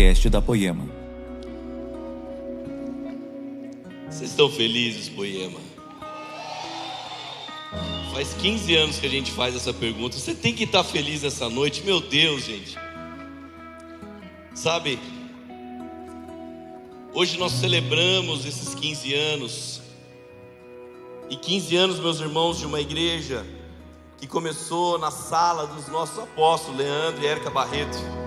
podcast da Poema. Vocês estão felizes, Poema? Faz 15 anos que a gente faz essa pergunta. Você tem que estar feliz essa noite, meu Deus, gente. Sabe, hoje nós celebramos esses 15 anos. E 15 anos, meus irmãos, de uma igreja que começou na sala dos nossos apóstolos, Leandro e Érica Barreto.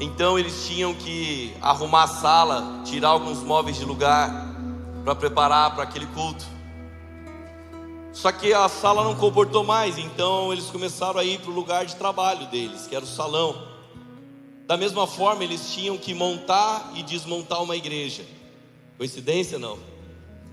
Então eles tinham que arrumar a sala, tirar alguns móveis de lugar para preparar para aquele culto. Só que a sala não comportou mais, então eles começaram a ir para o lugar de trabalho deles, que era o salão. Da mesma forma, eles tinham que montar e desmontar uma igreja. Coincidência não?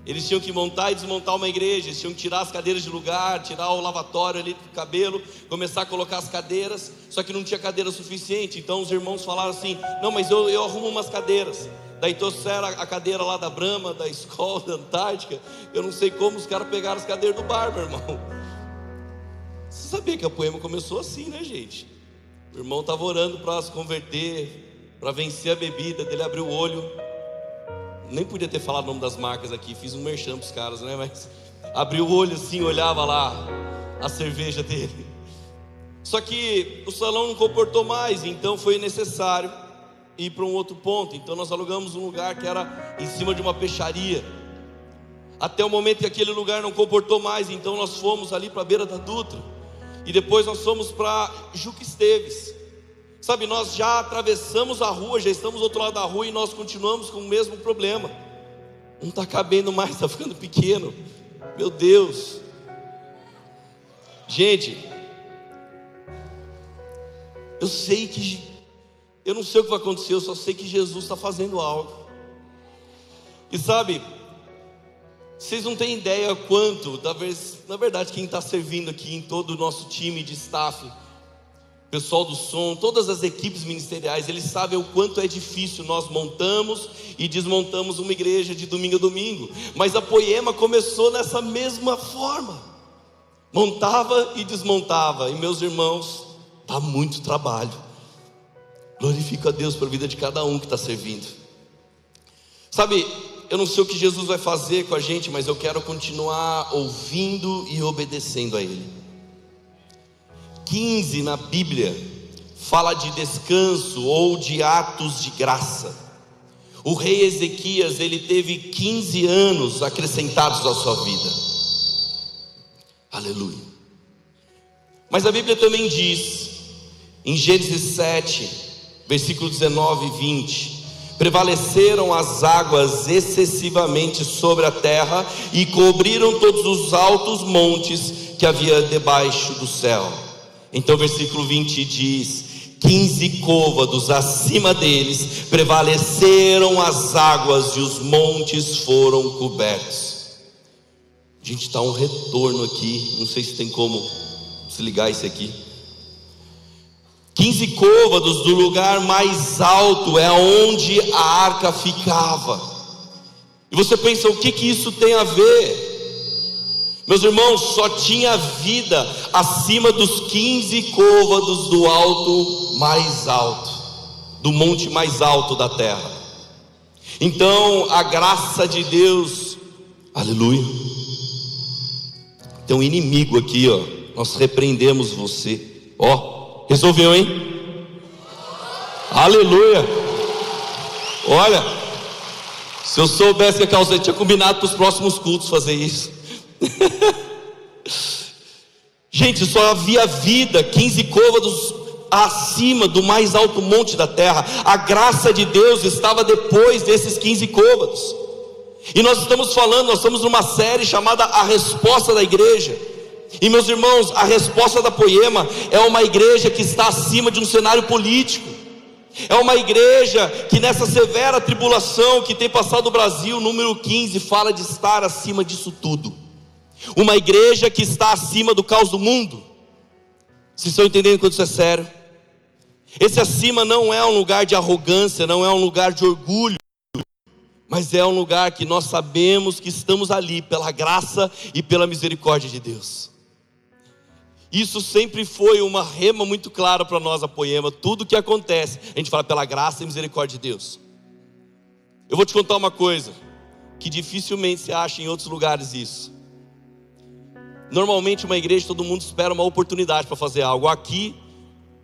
Eles tinham que montar e desmontar uma igreja, eles tinham que tirar as cadeiras de lugar, tirar o lavatório ali do cabelo, começar a colocar as cadeiras, só que não tinha cadeira suficiente. Então os irmãos falaram assim: Não, mas eu, eu arrumo umas cadeiras. Daí trouxeram a cadeira lá da Brama, da escola, da Antártica. Eu não sei como os caras pegaram as cadeiras do bar, meu irmão. Você sabia que a poema começou assim, né, gente? O irmão estava orando para se converter, para vencer a bebida, dele abriu o olho nem podia ter falado o nome das marcas aqui, fiz um merchan para os caras, né? Mas abriu o olho assim, olhava lá a cerveja dele. Só que o salão não comportou mais, então foi necessário ir para um outro ponto. Então nós alugamos um lugar que era em cima de uma peixaria. Até o momento que aquele lugar não comportou mais, então nós fomos ali para a beira da Dutra. E depois nós fomos para Juque Esteves. Sabe, nós já atravessamos a rua, já estamos do outro lado da rua e nós continuamos com o mesmo problema. Não está cabendo mais, está ficando pequeno. Meu Deus. Gente, eu sei que, eu não sei o que vai acontecer, eu só sei que Jesus está fazendo algo. E sabe, vocês não têm ideia quanto, na verdade, quem está servindo aqui em todo o nosso time de staff, pessoal do som, todas as equipes ministeriais, eles sabem o quanto é difícil. Nós montamos e desmontamos uma igreja de domingo a domingo, mas a Poema começou nessa mesma forma. Montava e desmontava, e meus irmãos, dá muito trabalho. Glorifico a Deus pela vida de cada um que está servindo. Sabe, eu não sei o que Jesus vai fazer com a gente, mas eu quero continuar ouvindo e obedecendo a Ele. 15 na Bíblia fala de descanso ou de atos de graça. O rei Ezequias, ele teve 15 anos acrescentados à sua vida. Aleluia. Mas a Bíblia também diz, em Gênesis 7, versículo 19 e 20: Prevaleceram as águas excessivamente sobre a terra e cobriram todos os altos montes que havia debaixo do céu. Então, versículo 20 diz: quinze côvados acima deles prevaleceram as águas e os montes foram cobertos. A gente está um retorno aqui, não sei se tem como se ligar isso aqui. Quinze côvados do lugar mais alto é onde a arca ficava. E você pensa, o que, que isso tem a ver? Meus irmãos, só tinha vida acima dos 15 côvados do alto mais alto, do monte mais alto da terra. Então, a graça de Deus, aleluia. Tem um inimigo aqui, ó. Nós repreendemos você. Ó, resolveu, hein? Aleluia. Olha, se eu soubesse que a causa tinha combinado para os próximos cultos fazer isso. Gente, só havia vida 15 côvados acima do mais alto monte da terra. A graça de Deus estava depois desses 15 côvados. E nós estamos falando, nós estamos numa série chamada A Resposta da Igreja. E meus irmãos, a resposta da Poema é uma igreja que está acima de um cenário político. É uma igreja que nessa severa tribulação que tem passado o Brasil, número 15, fala de estar acima disso tudo uma igreja que está acima do caos do mundo. Vocês estão entendendo quando isso é sério? Esse acima não é um lugar de arrogância, não é um lugar de orgulho, mas é um lugar que nós sabemos que estamos ali pela graça e pela misericórdia de Deus. Isso sempre foi uma rema muito clara para nós, a Poema. Tudo que acontece, a gente fala pela graça e misericórdia de Deus. Eu vou te contar uma coisa que dificilmente se acha em outros lugares isso. Normalmente, uma igreja, todo mundo espera uma oportunidade para fazer algo. Aqui,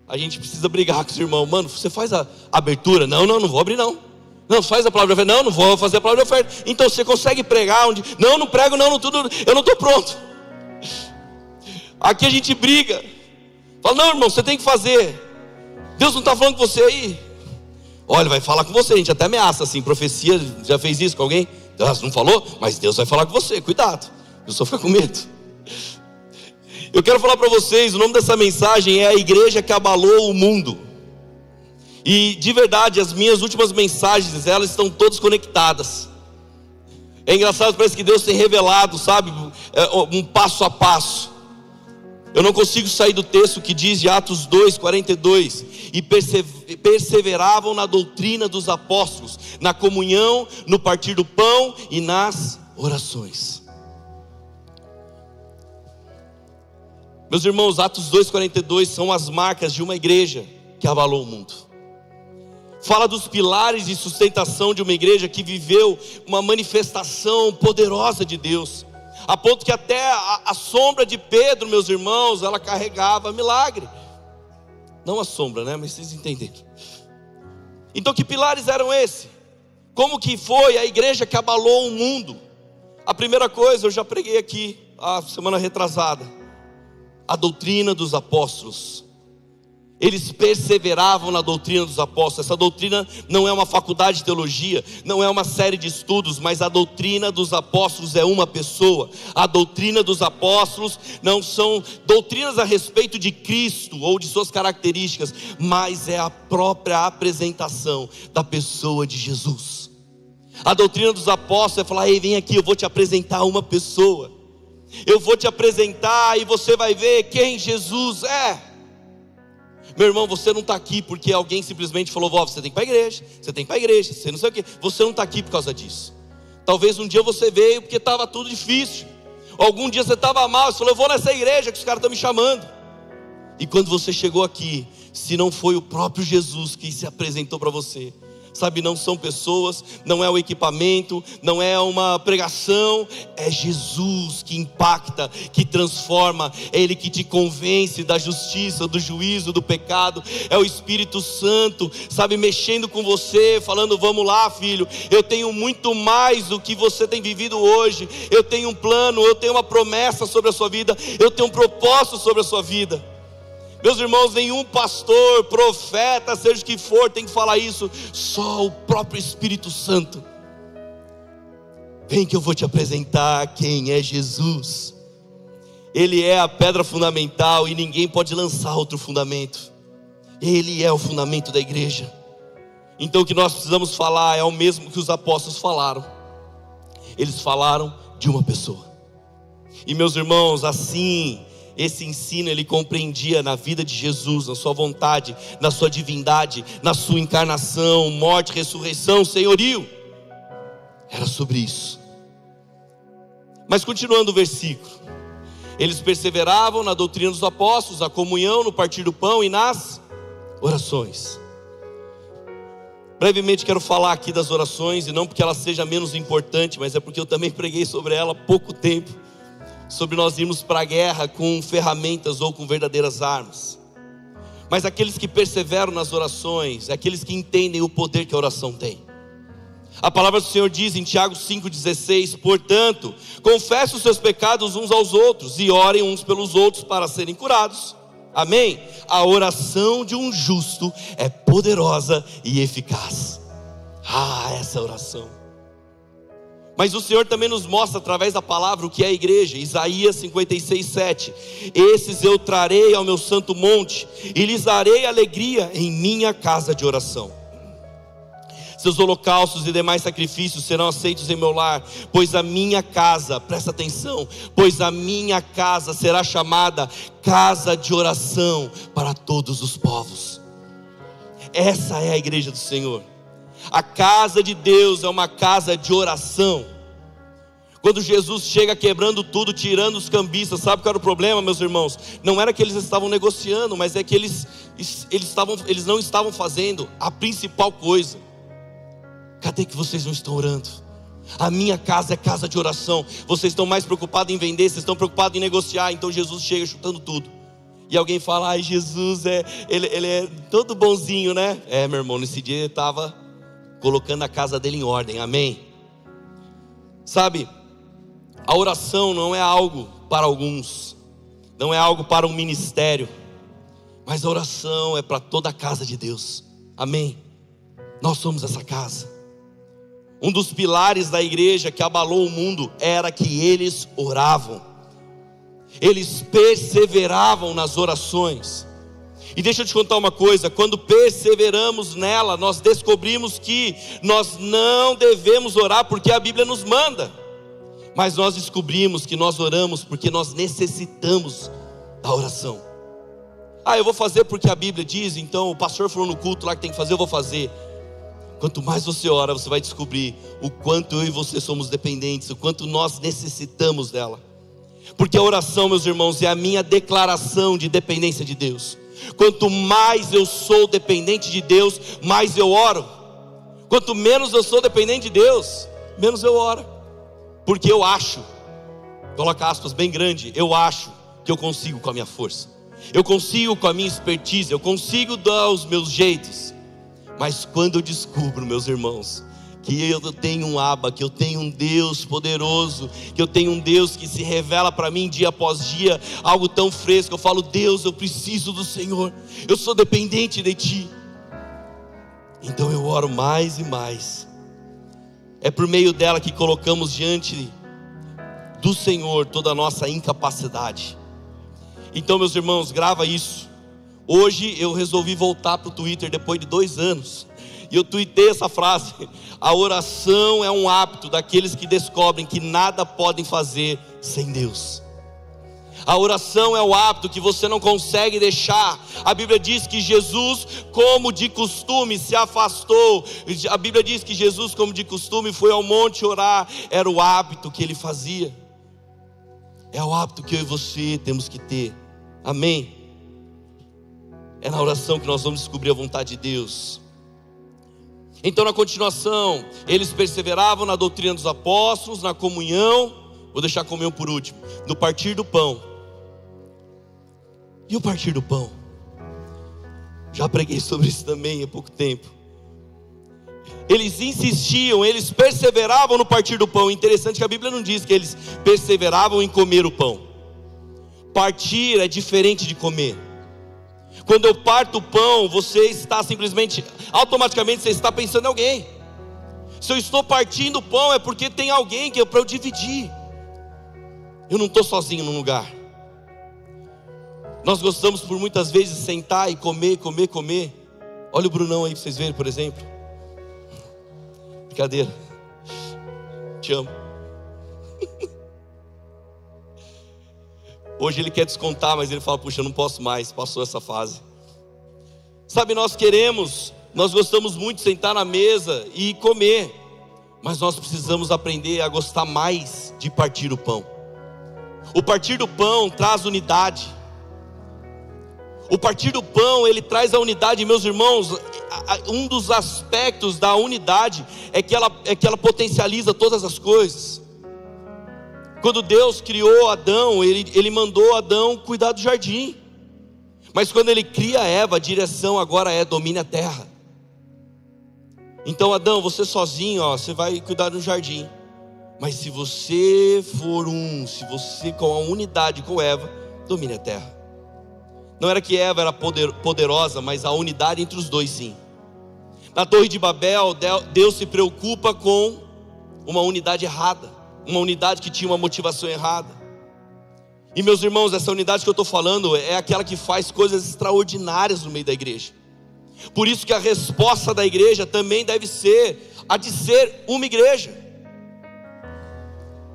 a gente precisa brigar com os irmãos. Mano, você faz a abertura? Não, não, não vou abrir, não. Não, faz a palavra de oferta. Não, não vou fazer a palavra de oferta. Então você consegue pregar onde. Não, não prego, não, não tudo. Eu não estou pronto. Aqui a gente briga. Fala, não, irmão, você tem que fazer. Deus não está falando com você aí. Olha, vai falar com você. A gente até ameaça assim. Profecia, já fez isso com alguém? Deus não falou, mas Deus vai falar com você. Cuidado. Eu só fico com medo. Eu quero falar para vocês, o nome dessa mensagem é a igreja que abalou o mundo. E de verdade, as minhas últimas mensagens, elas estão todas conectadas. É engraçado, parece que Deus tem revelado, sabe, é, um passo a passo. Eu não consigo sair do texto que diz de Atos 2, 42. E perseveravam na doutrina dos apóstolos, na comunhão, no partir do pão e nas orações. Meus irmãos, Atos 2,42 são as marcas de uma igreja que abalou o mundo. Fala dos pilares de sustentação de uma igreja que viveu uma manifestação poderosa de Deus, a ponto que até a, a sombra de Pedro, meus irmãos, ela carregava milagre. Não a sombra, né? Mas vocês entenderam. Então, que pilares eram esses? Como que foi a igreja que abalou o mundo? A primeira coisa, eu já preguei aqui a semana retrasada a doutrina dos apóstolos. Eles perseveravam na doutrina dos apóstolos. Essa doutrina não é uma faculdade de teologia, não é uma série de estudos, mas a doutrina dos apóstolos é uma pessoa. A doutrina dos apóstolos não são doutrinas a respeito de Cristo ou de suas características, mas é a própria apresentação da pessoa de Jesus. A doutrina dos apóstolos é falar: ei, vem aqui, eu vou te apresentar uma pessoa. Eu vou te apresentar e você vai ver quem Jesus é. Meu irmão, você não está aqui porque alguém simplesmente falou: Vó, você tem que ir para a igreja, você tem que ir para a igreja, você não sei o que. Você não está aqui por causa disso. Talvez um dia você veio porque estava tudo difícil. Algum dia você estava mal, você falou: Eu vou nessa igreja que os caras estão me chamando. E quando você chegou aqui, se não foi o próprio Jesus que se apresentou para você, sabe, não são pessoas, não é o equipamento, não é uma pregação, é Jesus que impacta, que transforma, é Ele que te convence da justiça, do juízo, do pecado, é o Espírito Santo, sabe, mexendo com você, falando: vamos lá, filho, eu tenho muito mais do que você tem vivido hoje, eu tenho um plano, eu tenho uma promessa sobre a sua vida, eu tenho um propósito sobre a sua vida. Meus irmãos, nenhum pastor, profeta, seja o que for, tem que falar isso, só o próprio Espírito Santo. Vem que eu vou te apresentar quem é Jesus. Ele é a pedra fundamental e ninguém pode lançar outro fundamento. Ele é o fundamento da igreja. Então o que nós precisamos falar é o mesmo que os apóstolos falaram. Eles falaram de uma pessoa. E meus irmãos, assim esse ensino ele compreendia na vida de Jesus, na sua vontade, na sua divindade, na sua encarnação, morte, ressurreição, senhorio. Era sobre isso. Mas continuando o versículo. Eles perseveravam na doutrina dos apóstolos, na comunhão, no partir do pão e nas orações. Brevemente quero falar aqui das orações, e não porque ela seja menos importante, mas é porque eu também preguei sobre ela há pouco tempo sobre nós irmos para a guerra com ferramentas ou com verdadeiras armas. Mas aqueles que perseveram nas orações, aqueles que entendem o poder que a oração tem. A palavra do Senhor diz em Tiago 5,16: Portanto, confesse os seus pecados uns aos outros e orem uns pelos outros para serem curados. Amém? A oração de um justo é poderosa e eficaz. Ah, essa oração. Mas o Senhor também nos mostra através da palavra o que é a igreja. Isaías 56, 7. Esses eu trarei ao meu santo monte e lhes darei alegria em minha casa de oração. Seus holocaustos e demais sacrifícios serão aceitos em meu lar, pois a minha casa, presta atenção, pois a minha casa será chamada casa de oração para todos os povos. Essa é a igreja do Senhor. A casa de Deus é uma casa de oração. Quando Jesus chega quebrando tudo, tirando os cambistas, sabe qual era o problema, meus irmãos? Não era que eles estavam negociando, mas é que eles, eles, estavam, eles não estavam fazendo a principal coisa. Cadê que vocês não estão orando? A minha casa é casa de oração. Vocês estão mais preocupados em vender, vocês estão preocupados em negociar. Então Jesus chega chutando tudo. E alguém fala, ai, Jesus é, ele, ele é todo bonzinho, né? É, meu irmão, nesse dia ele estava colocando a casa dele em ordem, amém? Sabe, a oração não é algo para alguns, não é algo para um ministério, mas a oração é para toda a casa de Deus, amém? Nós somos essa casa. Um dos pilares da igreja que abalou o mundo era que eles oravam, eles perseveravam nas orações. E deixa eu te contar uma coisa: quando perseveramos nela, nós descobrimos que nós não devemos orar porque a Bíblia nos manda. Mas nós descobrimos que nós oramos porque nós necessitamos da oração. Ah, eu vou fazer porque a Bíblia diz, então o pastor falou no culto lá que tem que fazer, eu vou fazer. Quanto mais você ora, você vai descobrir o quanto eu e você somos dependentes, o quanto nós necessitamos dela. Porque a oração, meus irmãos, é a minha declaração de dependência de Deus. Quanto mais eu sou dependente de Deus, mais eu oro. Quanto menos eu sou dependente de Deus, menos eu oro. Porque eu acho, coloca aspas bem grande, eu acho que eu consigo com a minha força. Eu consigo com a minha expertise, eu consigo dar os meus jeitos. Mas quando eu descubro, meus irmãos, que eu tenho um aba, que eu tenho um Deus poderoso, que eu tenho um Deus que se revela para mim dia após dia, algo tão fresco. Eu falo, Deus, eu preciso do Senhor, eu sou dependente de Ti. Então eu oro mais e mais, é por meio dela que colocamos diante do Senhor toda a nossa incapacidade. Então, meus irmãos, grava isso. Hoje eu resolvi voltar para o Twitter depois de dois anos. E eu tuitei essa frase: a oração é um hábito daqueles que descobrem que nada podem fazer sem Deus. A oração é o hábito que você não consegue deixar. A Bíblia diz que Jesus, como de costume, se afastou. A Bíblia diz que Jesus, como de costume, foi ao monte orar. Era o hábito que ele fazia. É o hábito que eu e você temos que ter. Amém. É na oração que nós vamos descobrir a vontade de Deus. Então, na continuação, eles perseveravam na doutrina dos apóstolos, na comunhão. Vou deixar a comunhão por último. No partir do pão e o partir do pão? Já preguei sobre isso também há pouco tempo. Eles insistiam, eles perseveravam no partir do pão. Interessante que a Bíblia não diz que eles perseveravam em comer o pão. Partir é diferente de comer. Quando eu parto o pão, você está simplesmente, automaticamente você está pensando em alguém. Se eu estou partindo o pão é porque tem alguém que é para eu dividir. Eu não estou sozinho num lugar. Nós gostamos por muitas vezes sentar e comer, comer, comer. Olha o Brunão aí para vocês verem, por exemplo. Brincadeira. Te amo. Hoje ele quer descontar, mas ele fala: Puxa, eu não posso mais, passou essa fase. Sabe, nós queremos, nós gostamos muito de sentar na mesa e comer, mas nós precisamos aprender a gostar mais de partir o pão. O partir do pão traz unidade. O partir do pão, ele traz a unidade, meus irmãos. Um dos aspectos da unidade é que ela, é que ela potencializa todas as coisas. Quando Deus criou Adão, ele, ele mandou Adão cuidar do jardim. Mas quando ele cria Eva, a direção agora é domine a terra. Então, Adão, você sozinho, ó, você vai cuidar do jardim. Mas se você for um, se você com a unidade com Eva, domine a terra. Não era que Eva era poderosa, mas a unidade entre os dois sim. Na Torre de Babel, Deus se preocupa com uma unidade errada, uma unidade que tinha uma motivação errada. E meus irmãos, essa unidade que eu estou falando é aquela que faz coisas extraordinárias no meio da igreja. Por isso que a resposta da igreja também deve ser a de ser uma igreja.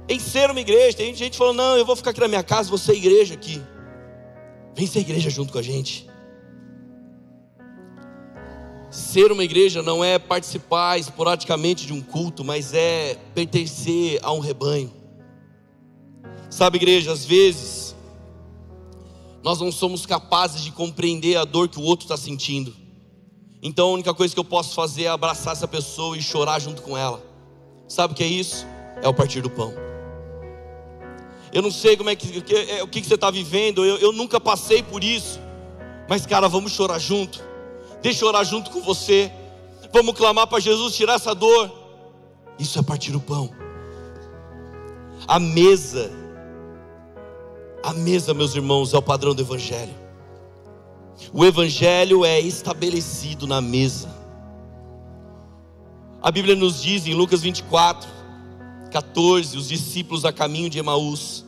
Em ser uma igreja, tem gente falando, não, eu vou ficar aqui na minha casa, vou ser igreja aqui. Vem ser igreja junto com a gente. Ser uma igreja não é participar esporadicamente de um culto, mas é pertencer a um rebanho. Sabe, igreja, às vezes nós não somos capazes de compreender a dor que o outro está sentindo. Então a única coisa que eu posso fazer é abraçar essa pessoa e chorar junto com ela. Sabe o que é isso? É o partir do pão. Eu não sei como é que, é, o que, que você está vivendo, eu, eu nunca passei por isso. Mas, cara, vamos chorar junto. Deixa eu orar junto com você. Vamos clamar para Jesus tirar essa dor. Isso é partir o pão. A mesa a mesa, meus irmãos, é o padrão do Evangelho. O Evangelho é estabelecido na mesa. A Bíblia nos diz em Lucas 24, 14, os discípulos a caminho de Emaús.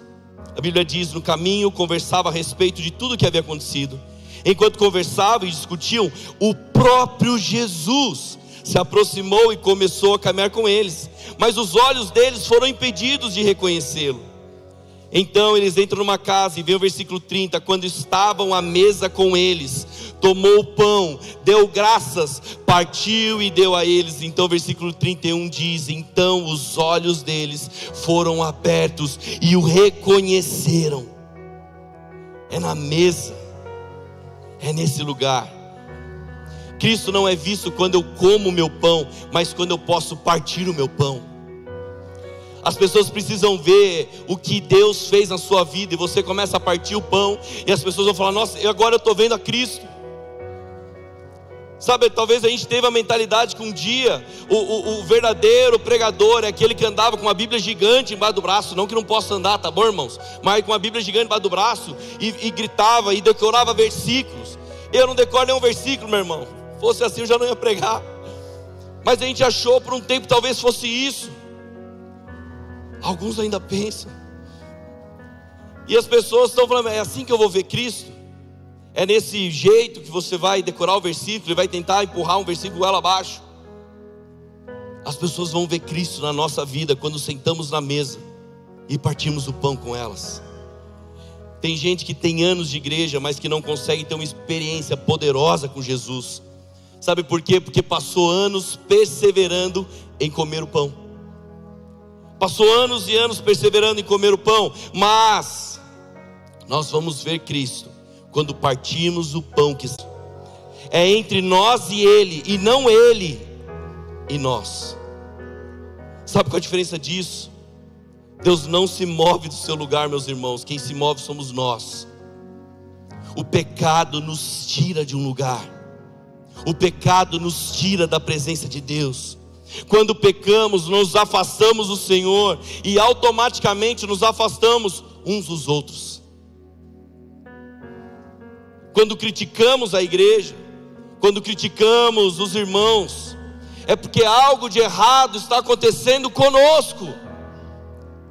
A Bíblia diz: no caminho conversava a respeito de tudo que havia acontecido. Enquanto conversavam e discutiam, o próprio Jesus se aproximou e começou a caminhar com eles, mas os olhos deles foram impedidos de reconhecê-lo. Então eles entram numa casa e vem o versículo 30, quando estavam à mesa com eles, tomou o pão, deu graças, partiu e deu a eles. Então, versículo 31 diz: Então os olhos deles foram abertos e o reconheceram. É na mesa, é nesse lugar. Cristo não é visto quando eu como o meu pão, mas quando eu posso partir o meu pão. As pessoas precisam ver o que Deus fez na sua vida e você começa a partir o pão e as pessoas vão falar: "Nossa, agora eu estou vendo a Cristo". Sabe, talvez a gente teve a mentalidade que um dia o, o, o, verdadeiro pregador é aquele que andava com uma Bíblia gigante embaixo do braço, não que não possa andar, tá bom, irmãos? Mas com uma Bíblia gigante embaixo do braço e, e gritava e decorava versículos. Eu não decoro nenhum versículo, meu irmão. Fosse assim eu já não ia pregar. Mas a gente achou por um tempo talvez fosse isso. Alguns ainda pensam. E as pessoas estão falando: é assim que eu vou ver Cristo? É nesse jeito que você vai decorar o versículo e vai tentar empurrar um versículo ela abaixo? As pessoas vão ver Cristo na nossa vida quando sentamos na mesa e partimos o pão com elas. Tem gente que tem anos de igreja, mas que não consegue ter uma experiência poderosa com Jesus. Sabe por quê? Porque passou anos perseverando em comer o pão. Passou anos e anos perseverando em comer o pão, mas nós vamos ver Cristo quando partimos o pão que é entre nós e Ele, e não Ele e nós. Sabe qual a diferença disso? Deus não se move do seu lugar, meus irmãos, quem se move somos nós. O pecado nos tira de um lugar, o pecado nos tira da presença de Deus. Quando pecamos, nos afastamos do Senhor e automaticamente nos afastamos uns dos outros. Quando criticamos a igreja, quando criticamos os irmãos, é porque algo de errado está acontecendo conosco.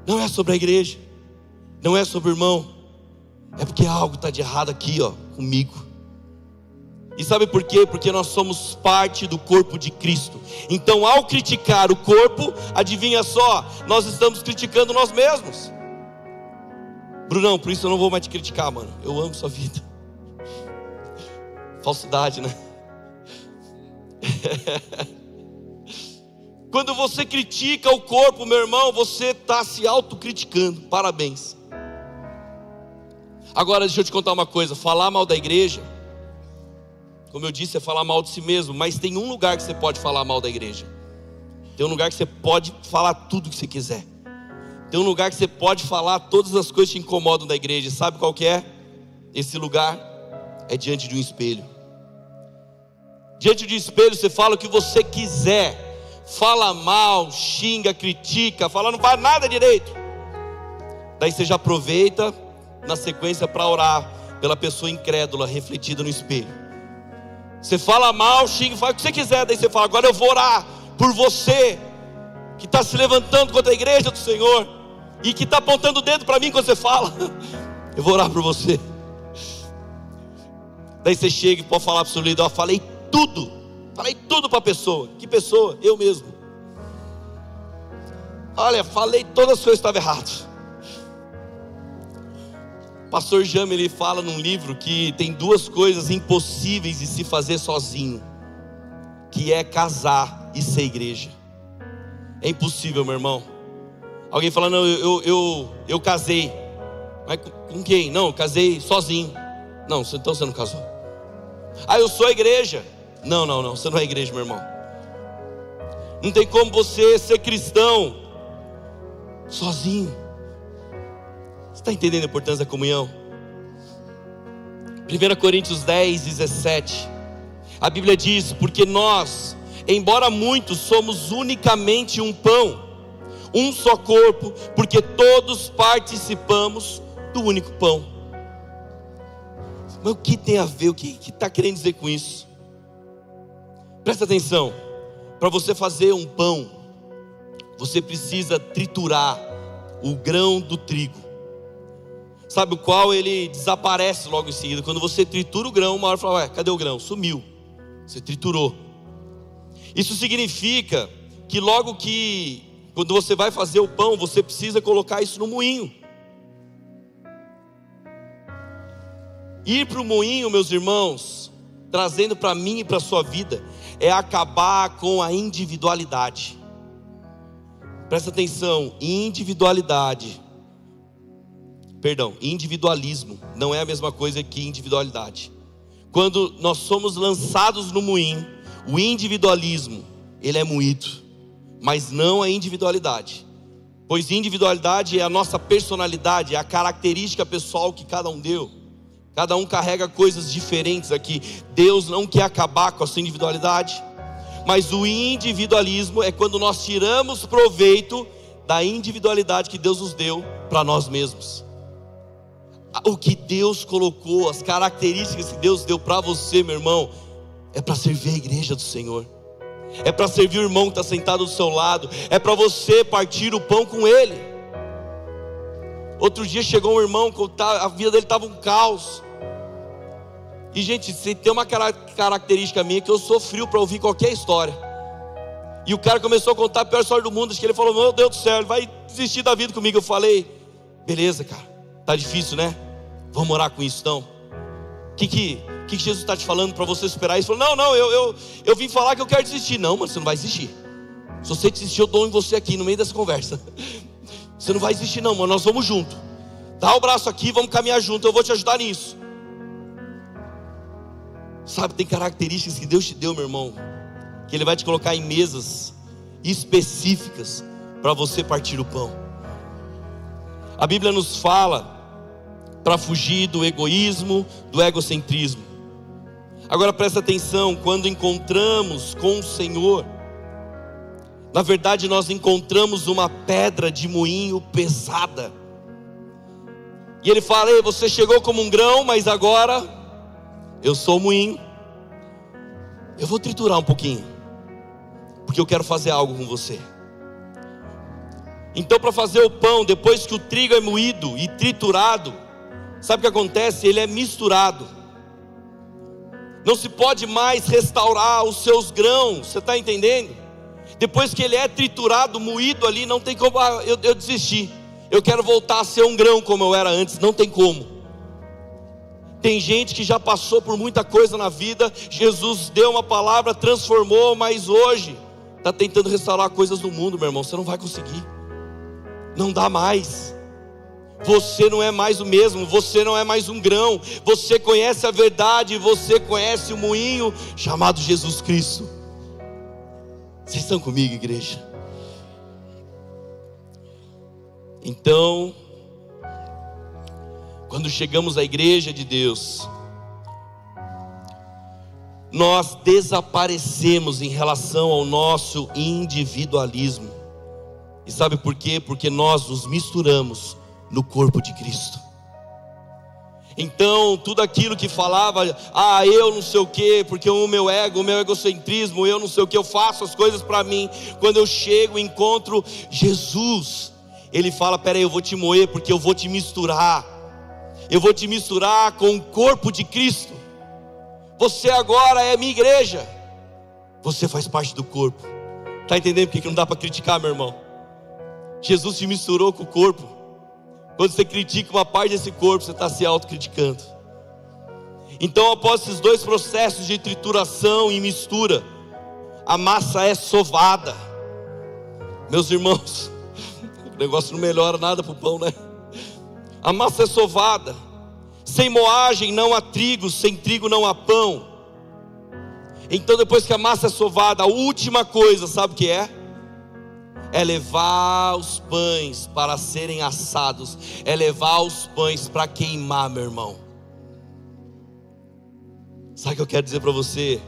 Não é sobre a igreja, não é sobre o irmão, é porque algo está de errado aqui, ó, comigo. E sabe por quê? Porque nós somos parte do corpo de Cristo. Então, ao criticar o corpo, adivinha só, nós estamos criticando nós mesmos. Brunão, por isso eu não vou mais te criticar, mano. Eu amo sua vida. Falsidade, né? Quando você critica o corpo, meu irmão, você está se autocriticando. Parabéns. Agora, deixa eu te contar uma coisa: falar mal da igreja como eu disse, é falar mal de si mesmo, mas tem um lugar que você pode falar mal da igreja. Tem um lugar que você pode falar tudo que você quiser. Tem um lugar que você pode falar todas as coisas que te incomodam da igreja. Sabe qual que é? Esse lugar é diante de um espelho. Diante de um espelho você fala o que você quiser. Fala mal, xinga, critica, fala não faz nada direito. Daí você já aproveita na sequência para orar pela pessoa incrédula refletida no espelho. Você fala mal, xinga, faz o que você quiser. Daí você fala: agora eu vou orar por você que está se levantando contra a igreja do Senhor e que está apontando o dedo para mim quando você fala. Eu vou orar por você. Daí você chega e pode falar para o seu líder: ó, falei tudo, falei tudo para a pessoa. Que pessoa? Eu mesmo. Olha, falei todas as coisas que estavam erradas. Pastor Jame ele fala num livro que tem duas coisas impossíveis de se fazer sozinho, que é casar e ser igreja. É impossível, meu irmão. Alguém falando, eu, eu, eu, eu casei, Mas com quem? Não, eu casei sozinho. Não, então você não casou. Ah, eu sou a igreja. Não, não, não, você não é igreja, meu irmão. Não tem como você ser cristão sozinho. Você está entendendo a importância da comunhão? 1 Coríntios 10, 17. A Bíblia diz: Porque nós, embora muitos, somos unicamente um pão, um só corpo, porque todos participamos do único pão. Mas o que tem a ver? O que está querendo dizer com isso? Presta atenção. Para você fazer um pão, você precisa triturar o grão do trigo. Sabe o qual ele desaparece logo em seguida. Quando você tritura o grão, uma hora fala, ué, cadê o grão? Sumiu. Você triturou. Isso significa que logo que quando você vai fazer o pão, você precisa colocar isso no moinho. Ir para o moinho, meus irmãos, trazendo para mim e para a sua vida, é acabar com a individualidade. Presta atenção, individualidade. Perdão, individualismo não é a mesma coisa que individualidade. Quando nós somos lançados no moinho, o individualismo, ele é moído, mas não a individualidade. Pois individualidade é a nossa personalidade, é a característica pessoal que cada um deu. Cada um carrega coisas diferentes aqui. Deus não quer acabar com a sua individualidade. Mas o individualismo é quando nós tiramos proveito da individualidade que Deus nos deu para nós mesmos. O que Deus colocou, as características que Deus deu para você, meu irmão, é para servir a igreja do Senhor. É para servir o irmão que está sentado do seu lado. É para você partir o pão com ele. Outro dia chegou um irmão, a vida dele estava um caos. E, gente, tem uma característica minha que eu sou frio para ouvir qualquer história. E o cara começou a contar a pior história do mundo. Acho que ele falou: Meu Deus do céu, ele vai desistir da vida comigo. Eu falei: Beleza, cara, tá difícil, né? Vamos morar com isso então. O que, que, que, Jesus está te falando para você esperar isso? Ele falou: Não, não, eu, eu, eu vim falar que eu quero desistir. Não, mano, você não vai desistir. Se você desistir, eu dou em você aqui no meio dessa conversa. Você não vai desistir, não, mano. Nós vamos junto. Dá o braço aqui, vamos caminhar junto. Eu vou te ajudar nisso. Sabe, tem características que Deus te deu, meu irmão, que Ele vai te colocar em mesas específicas para você partir o pão. A Bíblia nos fala para fugir do egoísmo, do egocentrismo. Agora presta atenção, quando encontramos com o Senhor, na verdade nós encontramos uma pedra de moinho pesada. E ele fala: Ei, você chegou como um grão, mas agora eu sou moinho. Eu vou triturar um pouquinho. Porque eu quero fazer algo com você. Então, para fazer o pão, depois que o trigo é moído e triturado, sabe o que acontece? Ele é misturado. Não se pode mais restaurar os seus grãos, você está entendendo? Depois que ele é triturado, moído ali, não tem como, ah, eu, eu desisti. Eu quero voltar a ser um grão como eu era antes, não tem como. Tem gente que já passou por muita coisa na vida. Jesus deu uma palavra, transformou, mas hoje está tentando restaurar coisas do mundo, meu irmão. Você não vai conseguir. Não dá mais. Você não é mais o mesmo, você não é mais um grão. Você conhece a verdade, você conhece o moinho chamado Jesus Cristo. Vocês estão comigo, igreja? Então, quando chegamos à igreja de Deus, nós desaparecemos em relação ao nosso individualismo. E sabe por quê? Porque nós nos misturamos no corpo de Cristo. Então, tudo aquilo que falava, ah, eu não sei o que, porque o meu ego, o meu egocentrismo, eu não sei o que, eu faço as coisas para mim. Quando eu chego, encontro Jesus, Ele fala: peraí, eu vou te moer, porque eu vou te misturar eu vou te misturar com o corpo de Cristo. Você agora é minha igreja. Você faz parte do corpo. Está entendendo porque que não dá para criticar, meu irmão? Jesus te misturou com o corpo. Quando você critica uma parte desse corpo, você está se autocriticando. Então, após esses dois processos de trituração e mistura, a massa é sovada. Meus irmãos, o negócio não melhora nada para o pão, né? A massa é sovada. Sem moagem não há trigo, sem trigo não há pão. Então, depois que a massa é sovada, a última coisa, sabe o que é? É levar os pães para serem assados, é levar os pães para queimar, meu irmão. Sabe o que eu quero dizer para você?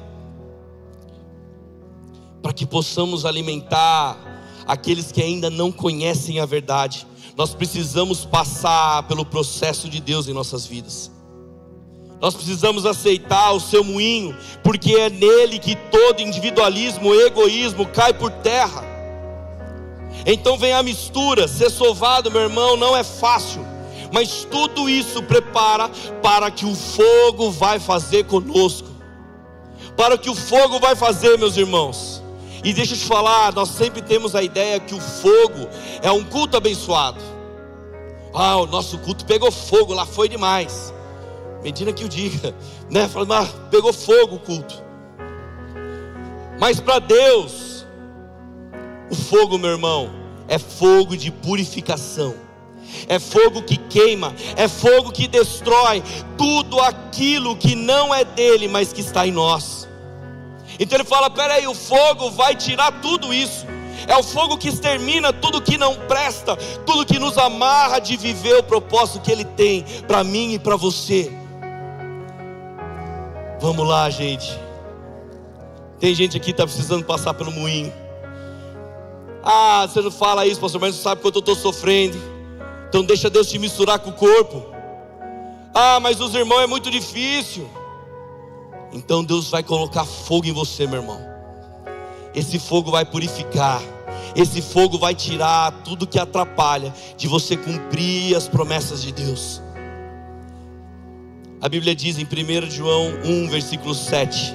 Para que possamos alimentar aqueles que ainda não conhecem a verdade, nós precisamos passar pelo processo de Deus em nossas vidas. Nós precisamos aceitar o seu moinho, porque é nele que todo individualismo, egoísmo cai por terra. Então vem a mistura, ser sovado, meu irmão, não é fácil, mas tudo isso prepara para que o fogo vai fazer conosco. Para o que o fogo vai fazer, meus irmãos. E deixa eu te falar, nós sempre temos a ideia que o fogo é um culto abençoado. Ah, o nosso culto pegou fogo, lá foi demais. Medina que o diga, né? Falando, ah, pegou fogo o culto. Mas para Deus, o fogo, meu irmão, é fogo de purificação. É fogo que queima, é fogo que destrói tudo aquilo que não é dele, mas que está em nós. Então ele fala: peraí, o fogo vai tirar tudo isso. É o fogo que extermina tudo que não presta, tudo que nos amarra de viver o propósito que Ele tem para mim e para você. Vamos lá, gente. Tem gente aqui que está precisando passar pelo moinho. Ah, você não fala isso, pastor, mas você sabe quanto eu estou sofrendo. Então deixa Deus te misturar com o corpo. Ah, mas os irmãos é muito difícil. Então Deus vai colocar fogo em você, meu irmão. Esse fogo vai purificar. Esse fogo vai tirar tudo que atrapalha de você cumprir as promessas de Deus. A Bíblia diz em 1 João 1, versículo 7: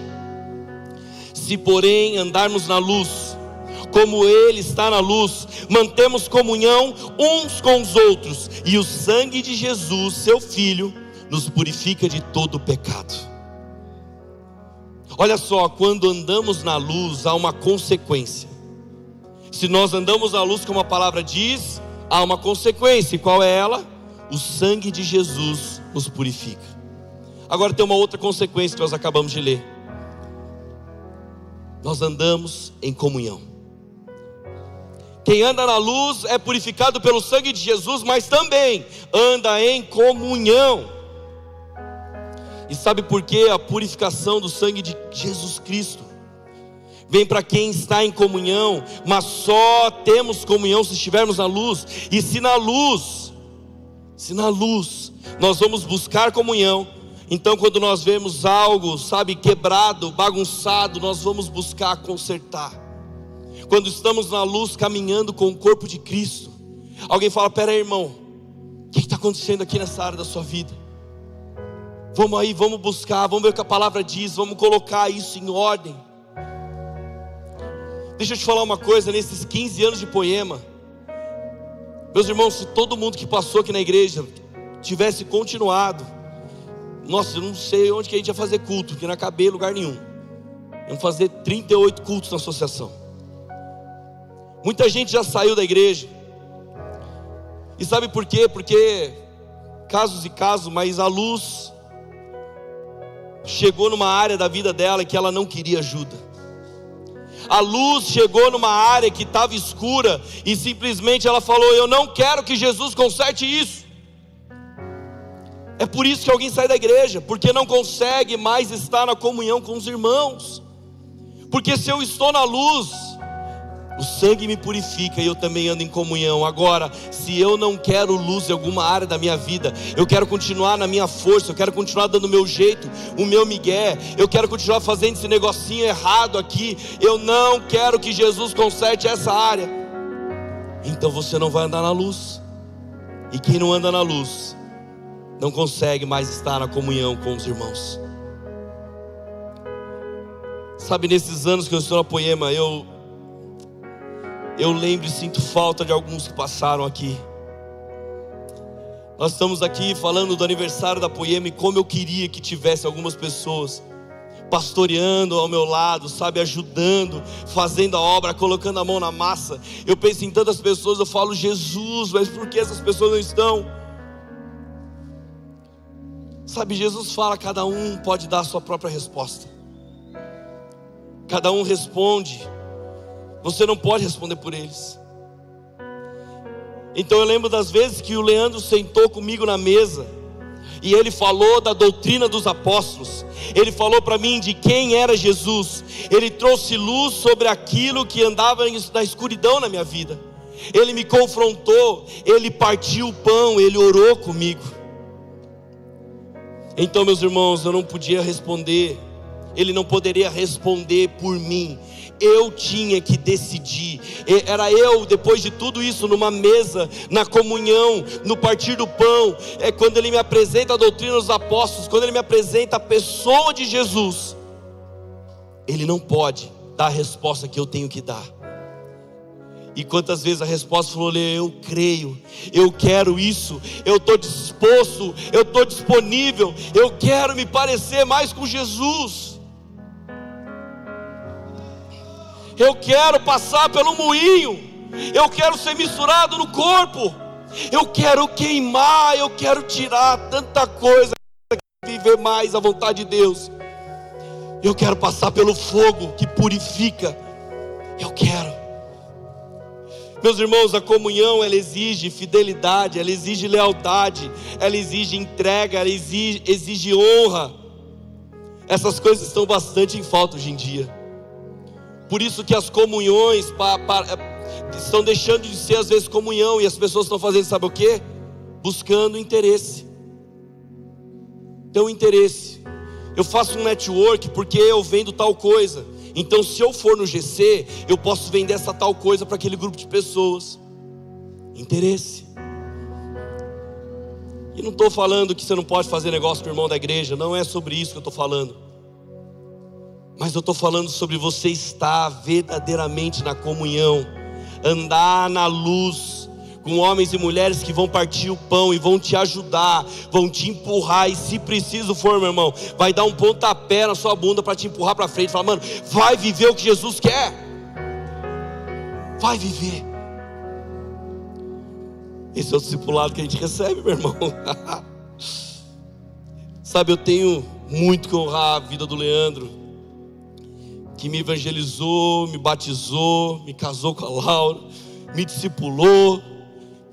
Se porém andarmos na luz, como Ele está na luz, mantemos comunhão uns com os outros, e o sangue de Jesus, seu Filho, nos purifica de todo pecado. Olha só, quando andamos na luz, há uma consequência. Se nós andamos na luz, como a palavra diz, há uma consequência. E qual é ela? O sangue de Jesus nos purifica. Agora tem uma outra consequência que nós acabamos de ler. Nós andamos em comunhão. Quem anda na luz é purificado pelo sangue de Jesus, mas também anda em comunhão. E sabe por que a purificação do sangue de Jesus Cristo? Vem para quem está em comunhão, mas só temos comunhão se estivermos na luz. E se na luz, se na luz nós vamos buscar comunhão, então quando nós vemos algo, sabe, quebrado, bagunçado, nós vamos buscar consertar. Quando estamos na luz caminhando com o corpo de Cristo, alguém fala: Pera aí, irmão, o que está acontecendo aqui nessa área da sua vida? Vamos aí, vamos buscar, vamos ver o que a palavra diz, vamos colocar isso em ordem. Deixa eu te falar uma coisa, nesses 15 anos de poema, meus irmãos, se todo mundo que passou aqui na igreja tivesse continuado, nossa, eu não sei onde que a gente ia fazer culto, que não ia caber lugar nenhum. Vamos fazer 38 cultos na associação. Muita gente já saiu da igreja. E sabe por quê? Porque casos e casos, mas a luz chegou numa área da vida dela que ela não queria ajuda. A luz chegou numa área que estava escura e simplesmente ela falou: Eu não quero que Jesus conserte isso. É por isso que alguém sai da igreja, porque não consegue mais estar na comunhão com os irmãos. Porque se eu estou na luz, o sangue me purifica e eu também ando em comunhão. Agora, se eu não quero luz em alguma área da minha vida, eu quero continuar na minha força, eu quero continuar dando o meu jeito, o meu migué, eu quero continuar fazendo esse negocinho errado aqui. Eu não quero que Jesus conserte essa área. Então você não vai andar na luz. E quem não anda na luz, não consegue mais estar na comunhão com os irmãos. Sabe, nesses anos que eu estou na Poema, eu eu lembro e sinto falta de alguns que passaram aqui. Nós estamos aqui falando do aniversário da Poema e como eu queria que tivesse algumas pessoas pastoreando ao meu lado, sabe, ajudando, fazendo a obra, colocando a mão na massa. Eu penso em tantas pessoas, eu falo, Jesus, mas por que essas pessoas não estão? Sabe, Jesus fala, cada um pode dar a sua própria resposta. Cada um responde. Você não pode responder por eles. Então eu lembro das vezes que o Leandro sentou comigo na mesa e ele falou da doutrina dos apóstolos. Ele falou para mim de quem era Jesus. Ele trouxe luz sobre aquilo que andava na escuridão na minha vida. Ele me confrontou, ele partiu o pão, ele orou comigo. Então, meus irmãos, eu não podia responder, ele não poderia responder por mim, eu tinha que decidir. Era eu, depois de tudo isso, numa mesa, na comunhão, no partir do pão. É quando ele me apresenta a doutrina dos apóstolos, quando ele me apresenta a pessoa de Jesus. Ele não pode dar a resposta que eu tenho que dar. E quantas vezes a resposta falou: Eu creio, eu quero isso, eu estou disposto, eu estou disponível, eu quero me parecer mais com Jesus. Eu quero passar pelo moinho, eu quero ser misturado no corpo, eu quero queimar, eu quero tirar tanta coisa, viver mais a vontade de Deus. Eu quero passar pelo fogo que purifica. Eu quero. Meus irmãos, a comunhão ela exige fidelidade, ela exige lealdade, ela exige entrega, ela exige, exige honra. Essas coisas estão bastante em falta hoje em dia. Por isso que as comunhões pa, pa, estão deixando de ser às vezes comunhão e as pessoas estão fazendo, sabe o que? Buscando interesse. Então, interesse. Eu faço um network porque eu vendo tal coisa. Então, se eu for no GC, eu posso vender essa tal coisa para aquele grupo de pessoas. Interesse. E não estou falando que você não pode fazer negócio com o irmão da igreja, não é sobre isso que eu estou falando. Mas eu estou falando sobre você estar verdadeiramente na comunhão, andar na luz, com homens e mulheres que vão partir o pão e vão te ajudar, vão te empurrar, e se preciso for, meu irmão, vai dar um pontapé na sua bunda para te empurrar para frente, falar, mano, vai viver o que Jesus quer, vai viver. Esse é o discipulado que a gente recebe, meu irmão. Sabe, eu tenho muito que honrar a vida do Leandro que me evangelizou, me batizou, me casou com a Laura, me discipulou,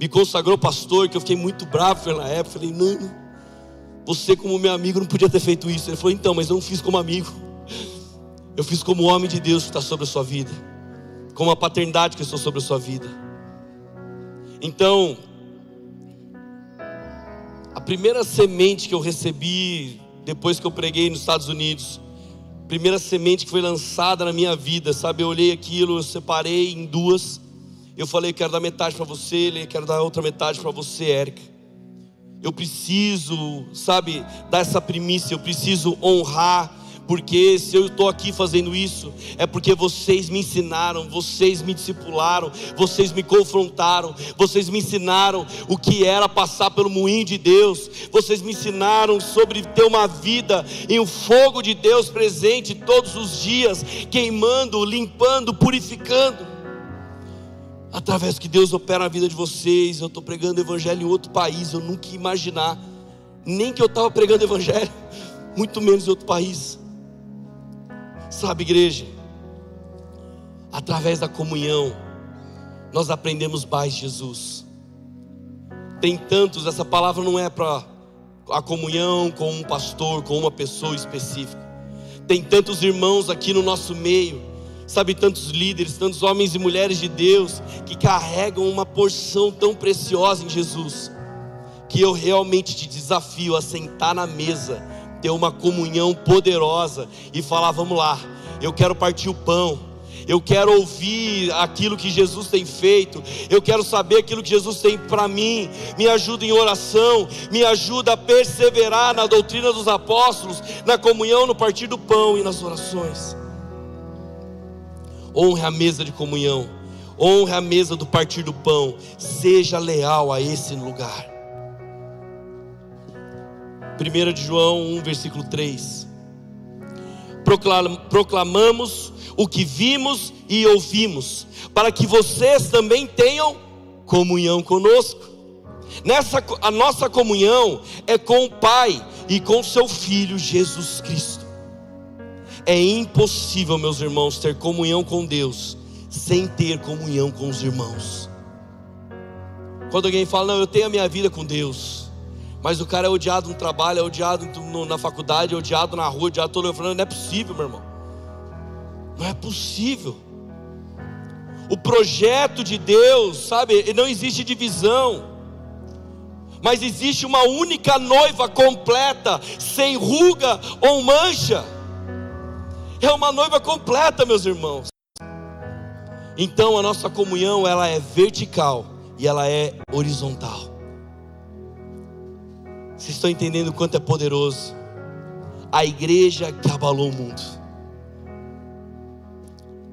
me consagrou pastor, que eu fiquei muito bravo na época. Falei, não, você como meu amigo não podia ter feito isso. Ele falou, então, mas eu não fiz como amigo. Eu fiz como homem de Deus que está sobre a sua vida, como a paternidade que estou sobre a sua vida. Então, a primeira semente que eu recebi depois que eu preguei nos Estados Unidos, primeira semente que foi lançada na minha vida, sabe? Eu olhei aquilo, eu separei em duas. Eu falei, quero dar metade para você, ele quero dar outra metade para você, Érica. Eu preciso, sabe, dar essa primícia, eu preciso honrar porque se eu estou aqui fazendo isso, é porque vocês me ensinaram, vocês me discipularam, vocês me confrontaram, vocês me ensinaram o que era passar pelo moinho de Deus, vocês me ensinaram sobre ter uma vida em um fogo de Deus presente todos os dias, queimando, limpando, purificando. Através que Deus opera na vida de vocês, eu estou pregando evangelho em outro país, eu nunca ia imaginar, nem que eu estava pregando evangelho, muito menos em outro país. Sabe, igreja, através da comunhão, nós aprendemos mais Jesus. Tem tantos, essa palavra não é para a comunhão com um pastor, com uma pessoa específica. Tem tantos irmãos aqui no nosso meio, sabe, tantos líderes, tantos homens e mulheres de Deus que carregam uma porção tão preciosa em Jesus, que eu realmente te desafio a sentar na mesa ter uma comunhão poderosa e falar: vamos lá, eu quero partir o pão. Eu quero ouvir aquilo que Jesus tem feito. Eu quero saber aquilo que Jesus tem para mim. Me ajuda em oração. Me ajuda a perseverar na doutrina dos apóstolos, na comunhão, no partir do pão e nas orações. Honre a mesa de comunhão. Honre a mesa do partir do pão. Seja leal a esse lugar. 1 de João 1, versículo 3. Proclamamos o que vimos e ouvimos, para que vocês também tenham comunhão conosco. Nessa a nossa comunhão é com o Pai e com seu Filho Jesus Cristo. É impossível, meus irmãos, ter comunhão com Deus sem ter comunhão com os irmãos. Quando alguém fala, não, eu tenho a minha vida com Deus, mas o cara é odiado no trabalho, é odiado na faculdade, é odiado na rua, é odiado todo mundo falando, não é possível, meu irmão. Não é possível. O projeto de Deus, sabe, não existe divisão, mas existe uma única noiva completa, sem ruga ou mancha. É uma noiva completa, meus irmãos. Então a nossa comunhão ela é vertical e ela é horizontal. Vocês estão entendendo quanto é poderoso? A igreja que abalou o mundo.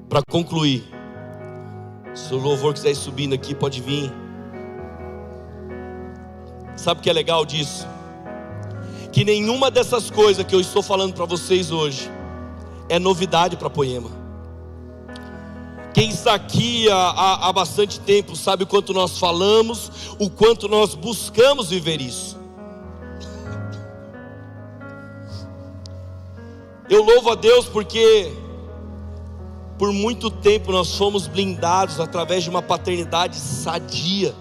Para concluir, se o louvor quiser ir subindo aqui, pode vir. Sabe o que é legal disso? Que nenhuma dessas coisas que eu estou falando para vocês hoje é novidade para Poema. Quem está aqui há, há, há, bastante tempo sabe o quanto nós falamos, o quanto nós buscamos viver isso. Eu louvo a Deus porque por muito tempo nós fomos blindados através de uma paternidade sadia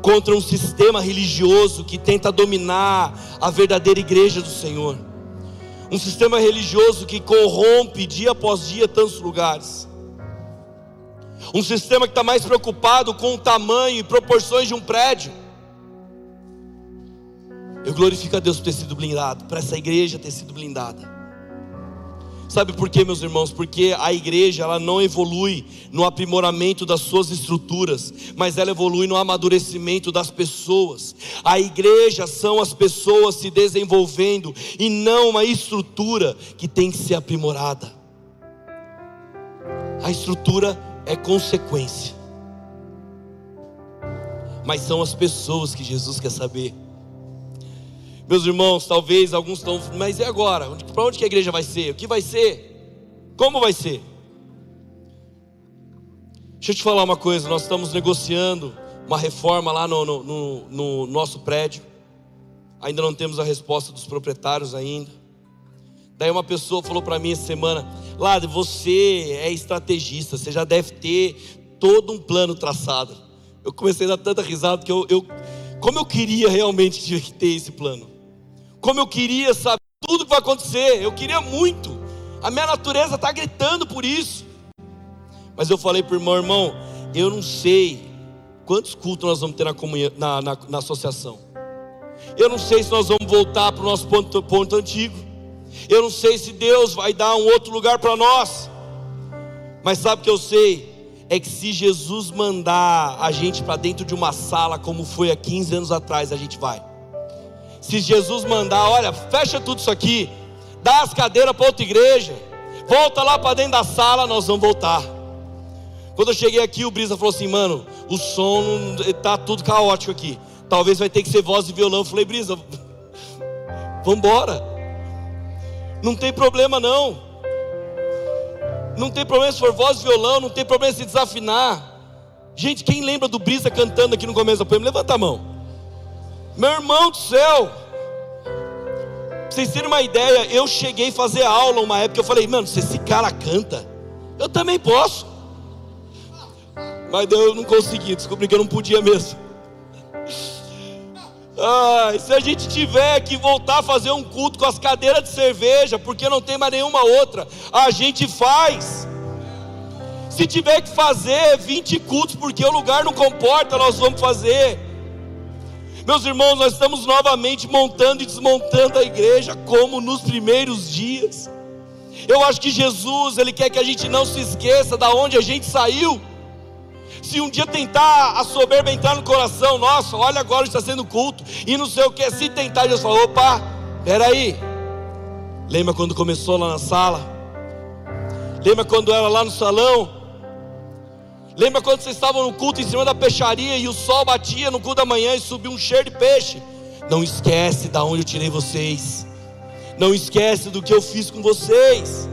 contra um sistema religioso que tenta dominar a verdadeira igreja do Senhor. Um sistema religioso que corrompe dia após dia tantos lugares. Um sistema que está mais preocupado com o tamanho e proporções de um prédio. Eu glorifico a Deus por ter sido blindado, para essa igreja ter sido blindada. Sabe por quê, meus irmãos? Porque a igreja ela não evolui no aprimoramento das suas estruturas, mas ela evolui no amadurecimento das pessoas. A igreja são as pessoas se desenvolvendo e não uma estrutura que tem que ser aprimorada. A estrutura é consequência, mas são as pessoas que Jesus quer saber. Meus irmãos, talvez alguns estão, mas e agora? Para onde que a igreja vai ser? O que vai ser? Como vai ser? Deixa eu te falar uma coisa: nós estamos negociando uma reforma lá no, no, no, no nosso prédio. Ainda não temos a resposta dos proprietários ainda. Daí uma pessoa falou para mim essa semana: Lado, você é estrategista, você já deve ter todo um plano traçado. Eu comecei a dar tanta risada que eu, eu como eu queria realmente ter esse plano como eu queria saber tudo que vai acontecer, eu queria muito, a minha natureza está gritando por isso. Mas eu falei para o irmão, irmão, eu não sei quantos cultos nós vamos ter na, na, na, na associação. Eu não sei se nós vamos voltar para o nosso ponto, ponto antigo. Eu não sei se Deus vai dar um outro lugar para nós. Mas sabe o que eu sei? É que se Jesus mandar a gente para dentro de uma sala, como foi há 15 anos atrás, a gente vai. Se Jesus mandar, olha, fecha tudo isso aqui, dá as cadeiras para outra igreja, volta lá para dentro da sala, nós vamos voltar. Quando eu cheguei aqui, o Brisa falou assim, mano, o som está tudo caótico aqui. Talvez vai ter que ser voz e violão. Eu falei, Brisa, vamos embora. Não tem problema não. Não tem problema se for voz e violão, não tem problema se desafinar. Gente, quem lembra do Brisa cantando aqui no começo da poema? Levanta a mão. Meu irmão do céu, pra vocês terem uma ideia, eu cheguei a fazer aula uma época, eu falei, mano, se esse cara canta, eu também posso. Mas eu não consegui, descobri que eu não podia mesmo. Ai, se a gente tiver que voltar a fazer um culto com as cadeiras de cerveja, porque não tem mais nenhuma outra, a gente faz. Se tiver que fazer 20 cultos, porque o lugar não comporta, nós vamos fazer. Meus irmãos, nós estamos novamente montando e desmontando a igreja como nos primeiros dias. Eu acho que Jesus, ele quer que a gente não se esqueça da onde a gente saiu. Se um dia tentar a soberba entrar no coração, nossa, olha agora está sendo culto e não sei o que, se tentar, Jesus falou, opa, peraí. Lembra quando começou lá na sala? Lembra quando era lá no salão? Lembra quando vocês estavam no culto em cima da peixaria e o sol batia no culto da manhã e subiu um cheiro de peixe? Não esquece da onde eu tirei vocês. Não esquece do que eu fiz com vocês.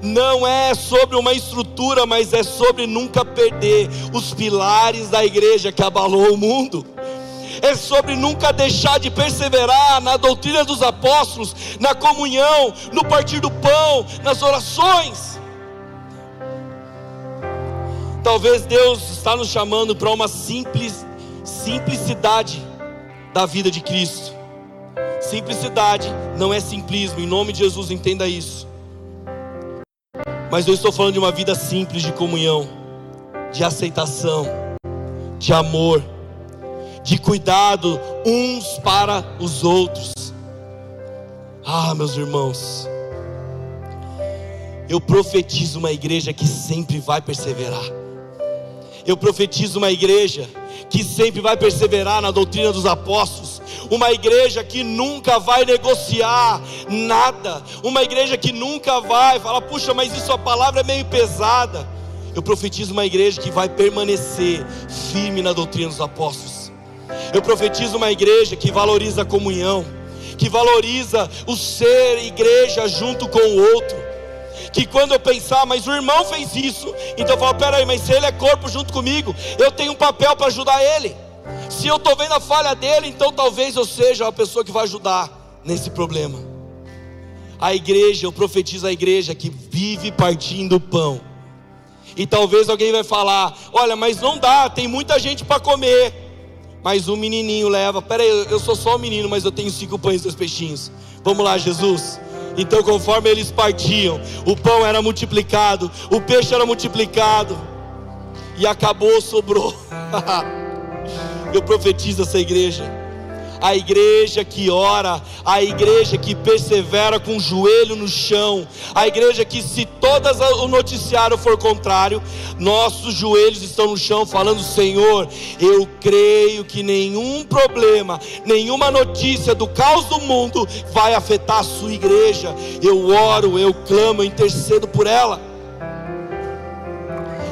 Não é sobre uma estrutura, mas é sobre nunca perder os pilares da igreja que abalou o mundo é sobre nunca deixar de perseverar na doutrina dos apóstolos, na comunhão, no partir do pão, nas orações. Talvez Deus está nos chamando para uma simples simplicidade da vida de Cristo. Simplicidade não é simplismo, em nome de Jesus, entenda isso. Mas eu estou falando de uma vida simples de comunhão, de aceitação, de amor, de cuidado uns para os outros. Ah, meus irmãos, eu profetizo uma igreja que sempre vai perseverar. Eu profetizo uma igreja que sempre vai perseverar na doutrina dos apóstolos, uma igreja que nunca vai negociar nada, uma igreja que nunca vai falar, puxa, mas isso a palavra é meio pesada. Eu profetizo uma igreja que vai permanecer firme na doutrina dos apóstolos. Eu profetizo uma igreja que valoriza a comunhão, que valoriza o ser igreja junto com o outro que quando eu pensar, mas o irmão fez isso, então eu falo, peraí, mas se ele é corpo junto comigo, eu tenho um papel para ajudar ele. Se eu estou vendo a falha dele, então talvez eu seja a pessoa que vai ajudar nesse problema. A igreja, eu profetizo a igreja que vive partindo o pão. E talvez alguém vai falar: olha, mas não dá, tem muita gente para comer. Mas um menininho leva, peraí, eu sou só um menino, mas eu tenho cinco pães e dois peixinhos. Vamos lá, Jesus. Então, conforme eles partiam, o pão era multiplicado, o peixe era multiplicado, e acabou, sobrou. Eu profetizo essa igreja a igreja que ora, a igreja que persevera com o joelho no chão, a igreja que, se todas o noticiário for contrário, nossos joelhos estão no chão, falando: Senhor, eu creio que nenhum problema, nenhuma notícia do caos do mundo vai afetar a sua igreja. Eu oro, eu clamo, eu intercedo por ela.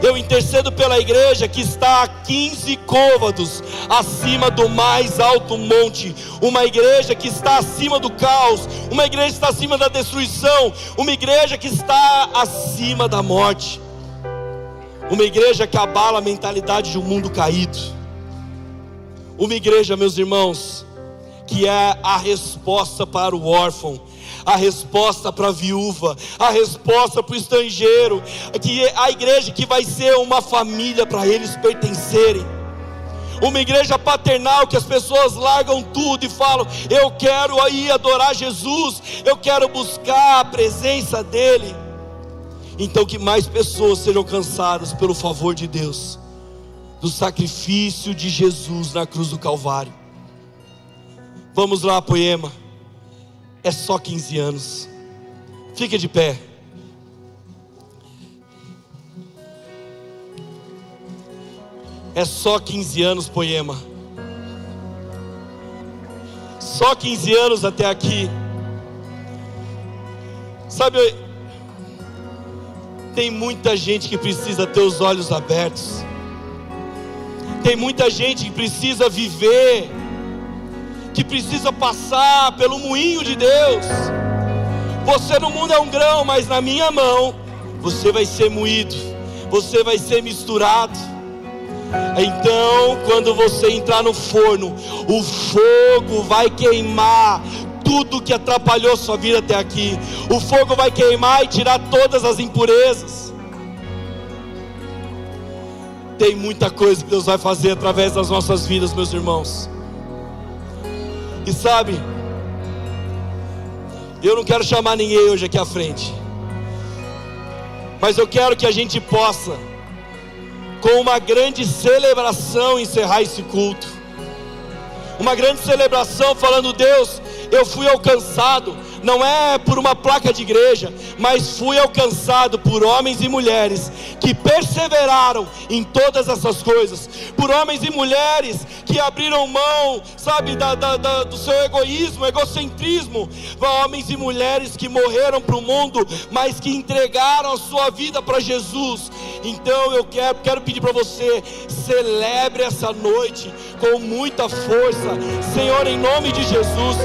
Eu intercedo pela igreja que está a 15 côvados acima do mais alto monte. Uma igreja que está acima do caos. Uma igreja que está acima da destruição. Uma igreja que está acima da morte. Uma igreja que abala a mentalidade de um mundo caído. Uma igreja, meus irmãos, que é a resposta para o órfão a resposta para a viúva, a resposta para o estrangeiro, que é a igreja que vai ser uma família para eles pertencerem. Uma igreja paternal que as pessoas largam tudo e falam: Eu quero aí adorar Jesus, eu quero buscar a presença dEle. Então, que mais pessoas sejam cansadas pelo favor de Deus, do sacrifício de Jesus na cruz do Calvário. Vamos lá, poema é só 15 anos. Fique de pé. É só 15 anos, poema. Só 15 anos até aqui. Sabe, tem muita gente que precisa ter os olhos abertos. Tem muita gente que precisa viver que precisa passar pelo moinho de Deus. Você no mundo é um grão, mas na minha mão você vai ser moído, você vai ser misturado. Então, quando você entrar no forno, o fogo vai queimar tudo que atrapalhou sua vida até aqui. O fogo vai queimar e tirar todas as impurezas. Tem muita coisa que Deus vai fazer através das nossas vidas, meus irmãos. E sabe, eu não quero chamar ninguém hoje aqui à frente, mas eu quero que a gente possa, com uma grande celebração, encerrar esse culto. Uma grande celebração, falando: Deus, eu fui alcançado não é por uma placa de igreja, mas fui alcançado por homens e mulheres que perseveraram em todas essas coisas, por homens e mulheres que abriram mão, sabe, da, da, da, do seu egoísmo, egocentrismo, homens e mulheres que morreram para o mundo, mas que entregaram a sua vida para Jesus. Então eu quero, quero pedir para você, celebre essa noite com muita força, Senhor, em nome de Jesus.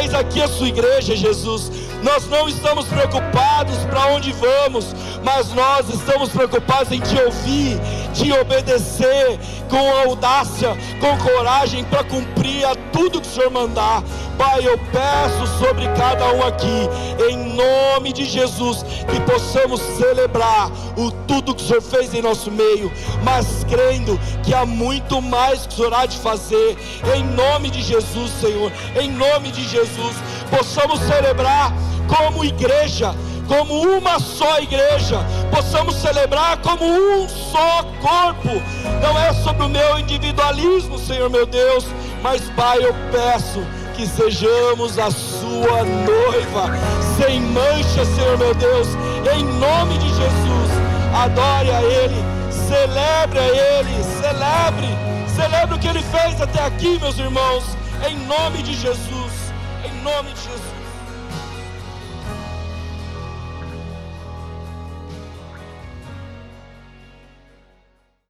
Eis aqui a sua igreja, Jesus. Nós não estamos preocupados para onde vamos, mas nós estamos preocupados em te ouvir de obedecer com audácia, com coragem para cumprir a tudo que o Senhor mandar. Pai, eu peço sobre cada um aqui, em nome de Jesus, que possamos celebrar o tudo que o Senhor fez em nosso meio, mas crendo que há muito mais que o Senhor há de fazer, em nome de Jesus, Senhor, em nome de Jesus, possamos celebrar como igreja, como uma só igreja, possamos celebrar como um só corpo. Não é sobre o meu individualismo, Senhor meu Deus, mas Pai, eu peço que sejamos a sua noiva, sem mancha, Senhor meu Deus, em nome de Jesus. Adore a Ele, celebre a Ele, celebre, celebre o que Ele fez até aqui, meus irmãos, em nome de Jesus, em nome de Jesus.